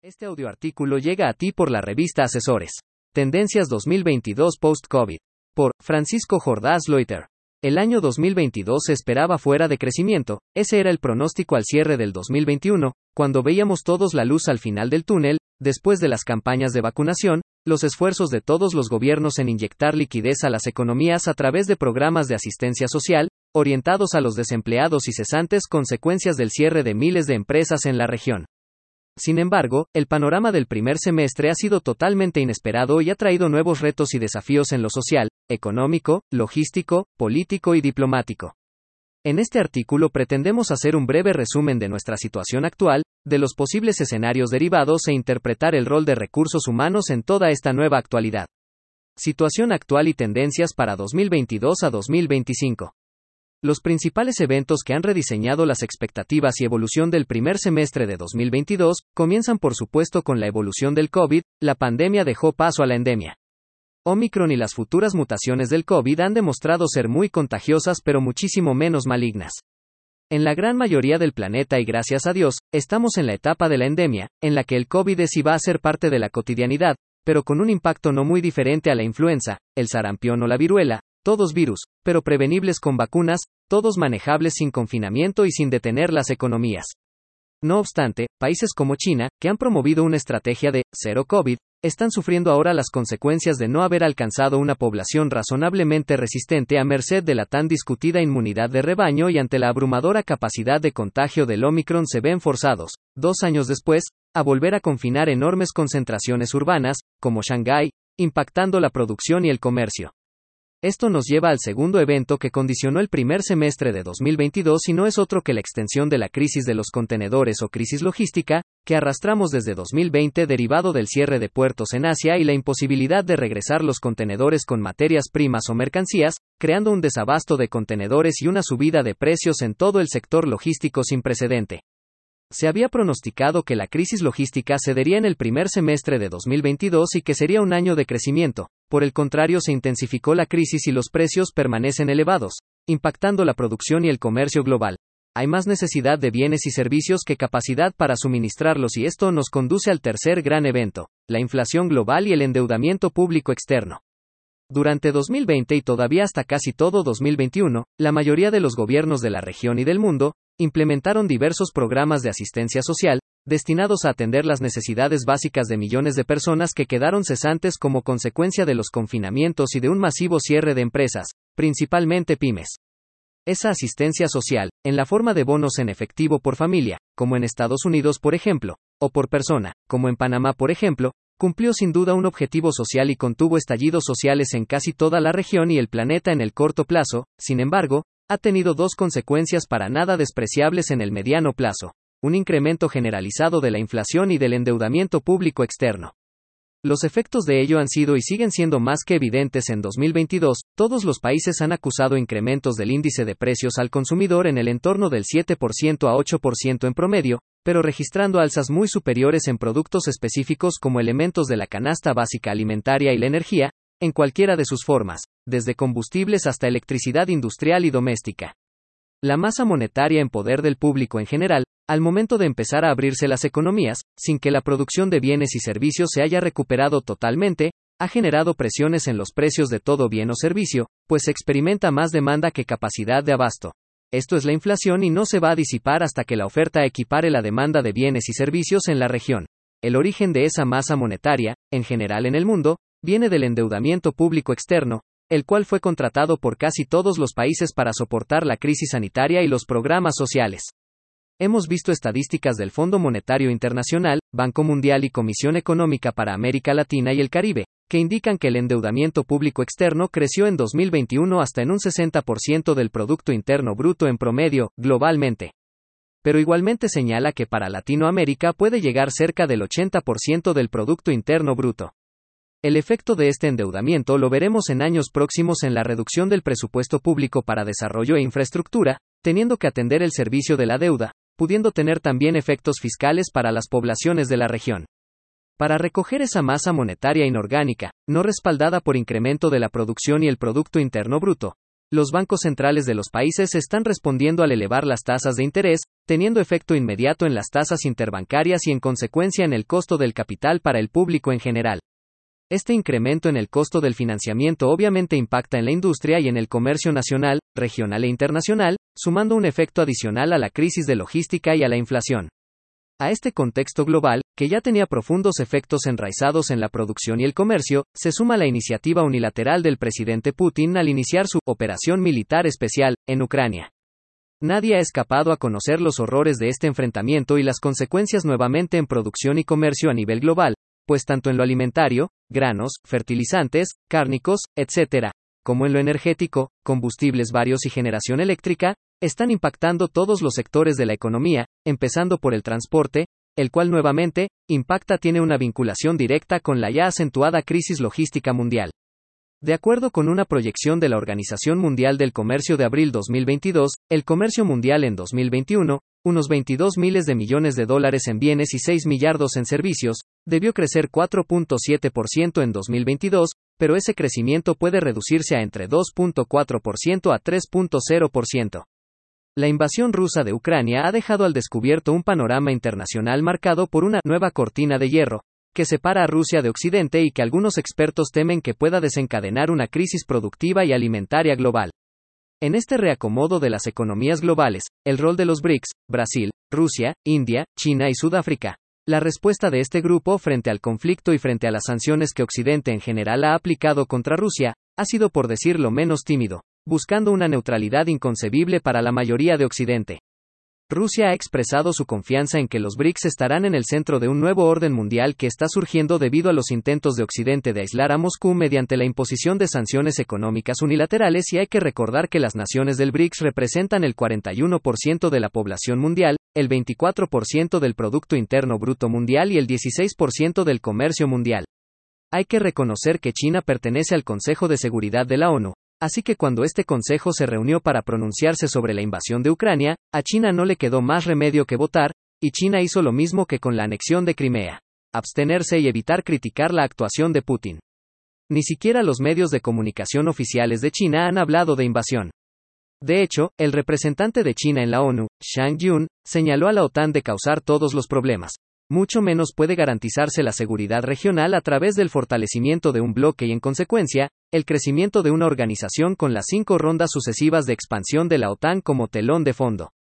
Este audioartículo llega a ti por la revista Asesores. Tendencias 2022 Post-COVID. Por Francisco Jordás Loiter. El año 2022 se esperaba fuera de crecimiento, ese era el pronóstico al cierre del 2021, cuando veíamos todos la luz al final del túnel, después de las campañas de vacunación, los esfuerzos de todos los gobiernos en inyectar liquidez a las economías a través de programas de asistencia social, orientados a los desempleados y cesantes consecuencias del cierre de miles de empresas en la región. Sin embargo, el panorama del primer semestre ha sido totalmente inesperado y ha traído nuevos retos y desafíos en lo social, económico, logístico, político y diplomático. En este artículo pretendemos hacer un breve resumen de nuestra situación actual, de los posibles escenarios derivados e interpretar el rol de recursos humanos en toda esta nueva actualidad. Situación actual y tendencias para 2022 a 2025. Los principales eventos que han rediseñado las expectativas y evolución del primer semestre de 2022 comienzan por supuesto con la evolución del COVID, la pandemia dejó paso a la endemia. Omicron y las futuras mutaciones del COVID han demostrado ser muy contagiosas pero muchísimo menos malignas. En la gran mayoría del planeta y gracias a Dios, estamos en la etapa de la endemia, en la que el COVID es y va a ser parte de la cotidianidad, pero con un impacto no muy diferente a la influenza, el sarampión o la viruela, todos virus, pero prevenibles con vacunas, todos manejables sin confinamiento y sin detener las economías. No obstante, países como China, que han promovido una estrategia de cero COVID, están sufriendo ahora las consecuencias de no haber alcanzado una población razonablemente resistente a merced de la tan discutida inmunidad de rebaño y ante la abrumadora capacidad de contagio del Omicron se ven forzados, dos años después, a volver a confinar enormes concentraciones urbanas, como Shanghái, impactando la producción y el comercio. Esto nos lleva al segundo evento que condicionó el primer semestre de 2022 y no es otro que la extensión de la crisis de los contenedores o crisis logística, que arrastramos desde 2020 derivado del cierre de puertos en Asia y la imposibilidad de regresar los contenedores con materias primas o mercancías, creando un desabasto de contenedores y una subida de precios en todo el sector logístico sin precedente. Se había pronosticado que la crisis logística cedería en el primer semestre de 2022 y que sería un año de crecimiento. Por el contrario, se intensificó la crisis y los precios permanecen elevados, impactando la producción y el comercio global. Hay más necesidad de bienes y servicios que capacidad para suministrarlos y esto nos conduce al tercer gran evento, la inflación global y el endeudamiento público externo. Durante 2020 y todavía hasta casi todo 2021, la mayoría de los gobiernos de la región y del mundo, implementaron diversos programas de asistencia social, destinados a atender las necesidades básicas de millones de personas que quedaron cesantes como consecuencia de los confinamientos y de un masivo cierre de empresas, principalmente pymes. Esa asistencia social, en la forma de bonos en efectivo por familia, como en Estados Unidos por ejemplo, o por persona, como en Panamá por ejemplo, cumplió sin duda un objetivo social y contuvo estallidos sociales en casi toda la región y el planeta en el corto plazo, sin embargo, ha tenido dos consecuencias para nada despreciables en el mediano plazo. Un incremento generalizado de la inflación y del endeudamiento público externo. Los efectos de ello han sido y siguen siendo más que evidentes en 2022, todos los países han acusado incrementos del índice de precios al consumidor en el entorno del 7% a 8% en promedio, pero registrando alzas muy superiores en productos específicos como elementos de la canasta básica alimentaria y la energía, en cualquiera de sus formas, desde combustibles hasta electricidad industrial y doméstica. La masa monetaria en poder del público en general, al momento de empezar a abrirse las economías, sin que la producción de bienes y servicios se haya recuperado totalmente, ha generado presiones en los precios de todo bien o servicio, pues se experimenta más demanda que capacidad de abasto. Esto es la inflación y no se va a disipar hasta que la oferta equipare la demanda de bienes y servicios en la región. El origen de esa masa monetaria, en general en el mundo, viene del endeudamiento público externo, el cual fue contratado por casi todos los países para soportar la crisis sanitaria y los programas sociales. Hemos visto estadísticas del Fondo Monetario Internacional, Banco Mundial y Comisión Económica para América Latina y el Caribe, que indican que el endeudamiento público externo creció en 2021 hasta en un 60% del Producto Interno Bruto en promedio, globalmente. Pero igualmente señala que para Latinoamérica puede llegar cerca del 80% del Producto Interno Bruto. El efecto de este endeudamiento lo veremos en años próximos en la reducción del presupuesto público para desarrollo e infraestructura, teniendo que atender el servicio de la deuda, pudiendo tener también efectos fiscales para las poblaciones de la región. Para recoger esa masa monetaria inorgánica, no respaldada por incremento de la producción y el Producto Interno Bruto, Los bancos centrales de los países están respondiendo al elevar las tasas de interés, teniendo efecto inmediato en las tasas interbancarias y en consecuencia en el costo del capital para el público en general. Este incremento en el costo del financiamiento obviamente impacta en la industria y en el comercio nacional, regional e internacional, sumando un efecto adicional a la crisis de logística y a la inflación. A este contexto global, que ya tenía profundos efectos enraizados en la producción y el comercio, se suma la iniciativa unilateral del presidente Putin al iniciar su operación militar especial en Ucrania. Nadie ha escapado a conocer los horrores de este enfrentamiento y las consecuencias nuevamente en producción y comercio a nivel global, pues tanto en lo alimentario, granos, fertilizantes, cárnicos, etc., como en lo energético, combustibles varios y generación eléctrica, están impactando todos los sectores de la economía, empezando por el transporte, el cual nuevamente, impacta tiene una vinculación directa con la ya acentuada crisis logística mundial. De acuerdo con una proyección de la Organización Mundial del Comercio de abril 2022, el comercio mundial en 2021, unos 22 miles de millones de dólares en bienes y 6 millardos en servicios, debió crecer 4.7% en 2022, pero ese crecimiento puede reducirse a entre 2.4% a 3.0%. La invasión rusa de Ucrania ha dejado al descubierto un panorama internacional marcado por una nueva cortina de hierro, que separa a Rusia de Occidente y que algunos expertos temen que pueda desencadenar una crisis productiva y alimentaria global. En este reacomodo de las economías globales, el rol de los BRICS, Brasil, Rusia, India, China y Sudáfrica, la respuesta de este grupo frente al conflicto y frente a las sanciones que Occidente en general ha aplicado contra Rusia, ha sido por decirlo menos tímido, buscando una neutralidad inconcebible para la mayoría de Occidente. Rusia ha expresado su confianza en que los BRICS estarán en el centro de un nuevo orden mundial que está surgiendo debido a los intentos de Occidente de aislar a Moscú mediante la imposición de sanciones económicas unilaterales y hay que recordar que las naciones del BRICS representan el 41% de la población mundial, el 24% del Producto Interno Bruto Mundial y el 16% del comercio mundial. Hay que reconocer que China pertenece al Consejo de Seguridad de la ONU, Así que cuando este Consejo se reunió para pronunciarse sobre la invasión de Ucrania, a China no le quedó más remedio que votar, y China hizo lo mismo que con la anexión de Crimea. Abstenerse y evitar criticar la actuación de Putin. Ni siquiera los medios de comunicación oficiales de China han hablado de invasión. De hecho, el representante de China en la ONU, Shang Yun, señaló a la OTAN de causar todos los problemas, mucho menos puede garantizarse la seguridad regional a través del fortalecimiento de un bloque y en consecuencia, el crecimiento de una organización con las cinco rondas sucesivas de expansión de la OTAN como telón de fondo.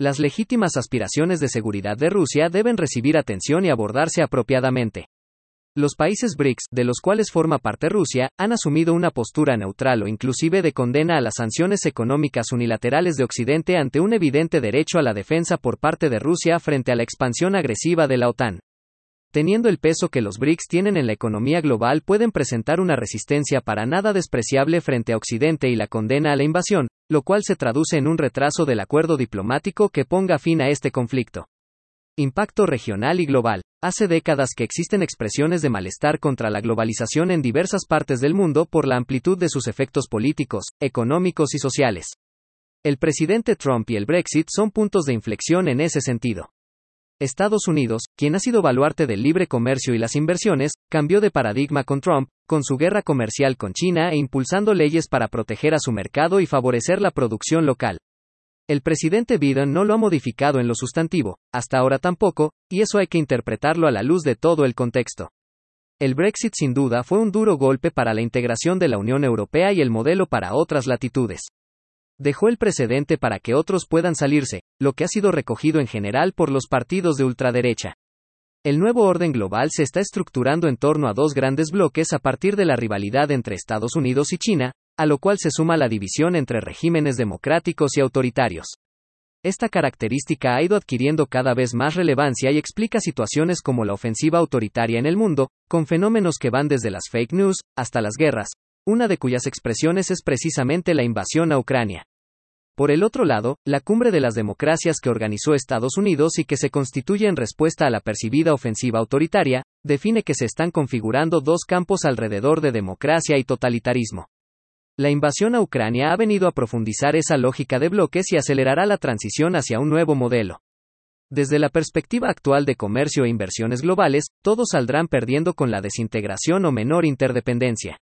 Las legítimas aspiraciones de seguridad de Rusia deben recibir atención y abordarse apropiadamente. Los países BRICS, de los cuales forma parte Rusia, han asumido una postura neutral o inclusive de condena a las sanciones económicas unilaterales de Occidente ante un evidente derecho a la defensa por parte de Rusia frente a la expansión agresiva de la OTAN. Teniendo el peso que los BRICS tienen en la economía global, pueden presentar una resistencia para nada despreciable frente a Occidente y la condena a la invasión, lo cual se traduce en un retraso del acuerdo diplomático que ponga fin a este conflicto. Impacto regional y global. Hace décadas que existen expresiones de malestar contra la globalización en diversas partes del mundo por la amplitud de sus efectos políticos, económicos y sociales. El presidente Trump y el Brexit son puntos de inflexión en ese sentido. Estados Unidos, quien ha sido baluarte del libre comercio y las inversiones, cambió de paradigma con Trump, con su guerra comercial con China e impulsando leyes para proteger a su mercado y favorecer la producción local. El presidente Biden no lo ha modificado en lo sustantivo, hasta ahora tampoco, y eso hay que interpretarlo a la luz de todo el contexto. El Brexit sin duda fue un duro golpe para la integración de la Unión Europea y el modelo para otras latitudes. Dejó el precedente para que otros puedan salirse, lo que ha sido recogido en general por los partidos de ultraderecha. El nuevo orden global se está estructurando en torno a dos grandes bloques a partir de la rivalidad entre Estados Unidos y China, a lo cual se suma la división entre regímenes democráticos y autoritarios. Esta característica ha ido adquiriendo cada vez más relevancia y explica situaciones como la ofensiva autoritaria en el mundo, con fenómenos que van desde las fake news hasta las guerras, una de cuyas expresiones es precisamente la invasión a Ucrania. Por el otro lado, la cumbre de las democracias que organizó Estados Unidos y que se constituye en respuesta a la percibida ofensiva autoritaria, define que se están configurando dos campos alrededor de democracia y totalitarismo. La invasión a Ucrania ha venido a profundizar esa lógica de bloques y acelerará la transición hacia un nuevo modelo. Desde la perspectiva actual de comercio e inversiones globales, todos saldrán perdiendo con la desintegración o menor interdependencia.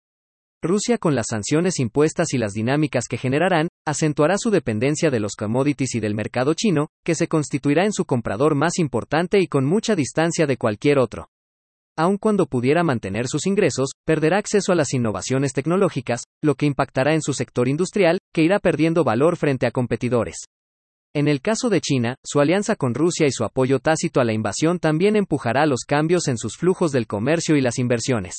Rusia con las sanciones impuestas y las dinámicas que generarán, acentuará su dependencia de los commodities y del mercado chino, que se constituirá en su comprador más importante y con mucha distancia de cualquier otro. Aun cuando pudiera mantener sus ingresos, perderá acceso a las innovaciones tecnológicas, lo que impactará en su sector industrial, que irá perdiendo valor frente a competidores. En el caso de China, su alianza con Rusia y su apoyo tácito a la invasión también empujará los cambios en sus flujos del comercio y las inversiones.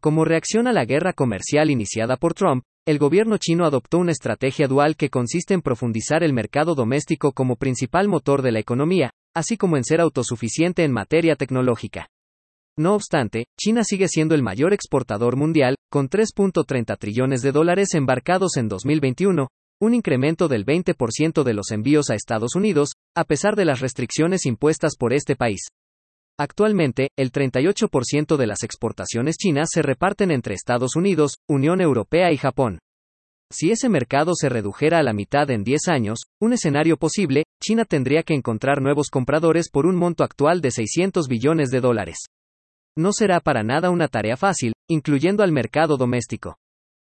Como reacción a la guerra comercial iniciada por Trump, el gobierno chino adoptó una estrategia dual que consiste en profundizar el mercado doméstico como principal motor de la economía, así como en ser autosuficiente en materia tecnológica. No obstante, China sigue siendo el mayor exportador mundial, con 3.30 trillones de dólares embarcados en 2021, un incremento del 20% de los envíos a Estados Unidos, a pesar de las restricciones impuestas por este país. Actualmente, el 38% de las exportaciones chinas se reparten entre Estados Unidos, Unión Europea y Japón. Si ese mercado se redujera a la mitad en 10 años, un escenario posible, China tendría que encontrar nuevos compradores por un monto actual de 600 billones de dólares. No será para nada una tarea fácil, incluyendo al mercado doméstico.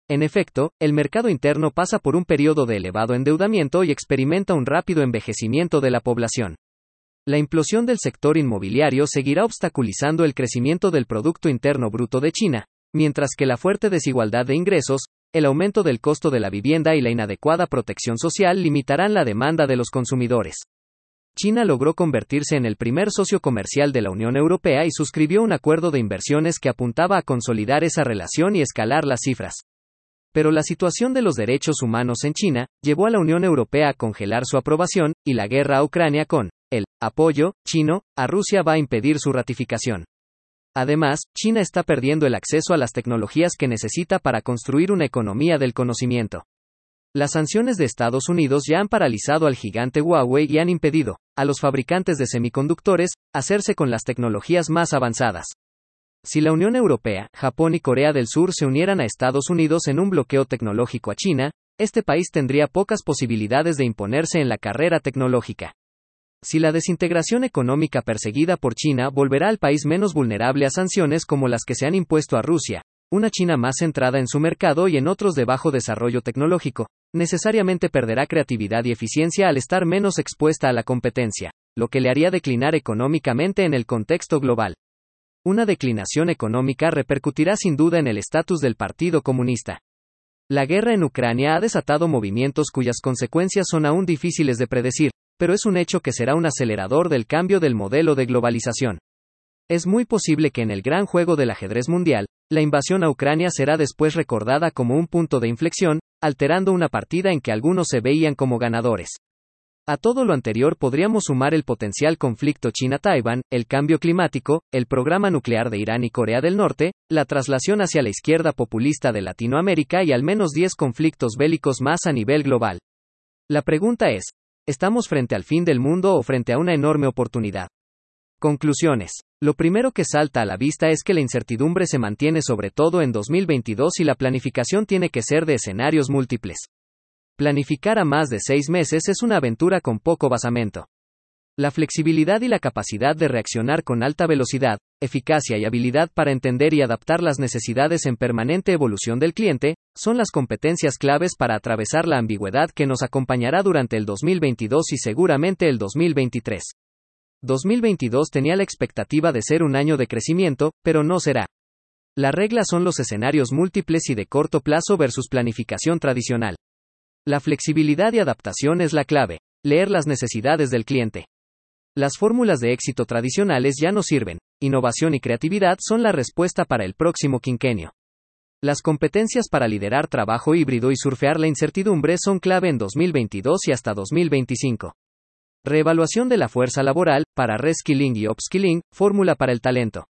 En efecto, el mercado interno pasa por un periodo de elevado endeudamiento y experimenta un rápido envejecimiento de la población. La implosión del sector inmobiliario seguirá obstaculizando el crecimiento del Producto Interno Bruto de China, mientras que la fuerte desigualdad de ingresos, el aumento del costo de la vivienda y la inadecuada protección social limitarán la demanda de los consumidores. China logró convertirse en el primer socio comercial de la Unión Europea y suscribió un acuerdo de inversiones que apuntaba a consolidar esa relación y escalar las cifras. Pero la situación de los derechos humanos en China llevó a la Unión Europea a congelar su aprobación, y la guerra a Ucrania con el apoyo chino a Rusia va a impedir su ratificación. Además, China está perdiendo el acceso a las tecnologías que necesita para construir una economía del conocimiento. Las sanciones de Estados Unidos ya han paralizado al gigante Huawei y han impedido, a los fabricantes de semiconductores, hacerse con las tecnologías más avanzadas. Si la Unión Europea, Japón y Corea del Sur se unieran a Estados Unidos en un bloqueo tecnológico a China, este país tendría pocas posibilidades de imponerse en la carrera tecnológica. Si la desintegración económica perseguida por China volverá al país menos vulnerable a sanciones como las que se han impuesto a Rusia, una China más centrada en su mercado y en otros de bajo desarrollo tecnológico, necesariamente perderá creatividad y eficiencia al estar menos expuesta a la competencia, lo que le haría declinar económicamente en el contexto global. Una declinación económica repercutirá sin duda en el estatus del Partido Comunista. La guerra en Ucrania ha desatado movimientos cuyas consecuencias son aún difíciles de predecir, pero es un hecho que será un acelerador del cambio del modelo de globalización. Es muy posible que en el gran juego del ajedrez mundial, la invasión a Ucrania será después recordada como un punto de inflexión, alterando una partida en que algunos se veían como ganadores. A todo lo anterior podríamos sumar el potencial conflicto China-Taiwán, el cambio climático, el programa nuclear de Irán y Corea del Norte, la traslación hacia la izquierda populista de Latinoamérica y al menos 10 conflictos bélicos más a nivel global. La pregunta es, ¿estamos frente al fin del mundo o frente a una enorme oportunidad? Conclusiones. Lo primero que salta a la vista es que la incertidumbre se mantiene sobre todo en 2022 y la planificación tiene que ser de escenarios múltiples. Planificar a más de seis meses es una aventura con poco basamento. La flexibilidad y la capacidad de reaccionar con alta velocidad, eficacia y habilidad para entender y adaptar las necesidades en permanente evolución del cliente, son las competencias claves para atravesar la ambigüedad que nos acompañará durante el 2022 y seguramente el 2023. 2022 tenía la expectativa de ser un año de crecimiento, pero no será. La regla son los escenarios múltiples y de corto plazo versus planificación tradicional. La flexibilidad y adaptación es la clave. Leer las necesidades del cliente. Las fórmulas de éxito tradicionales ya no sirven. Innovación y creatividad son la respuesta para el próximo quinquenio. Las competencias para liderar trabajo híbrido y surfear la incertidumbre son clave en 2022 y hasta 2025. Reevaluación de la fuerza laboral, para reskilling y upskilling, fórmula para el talento.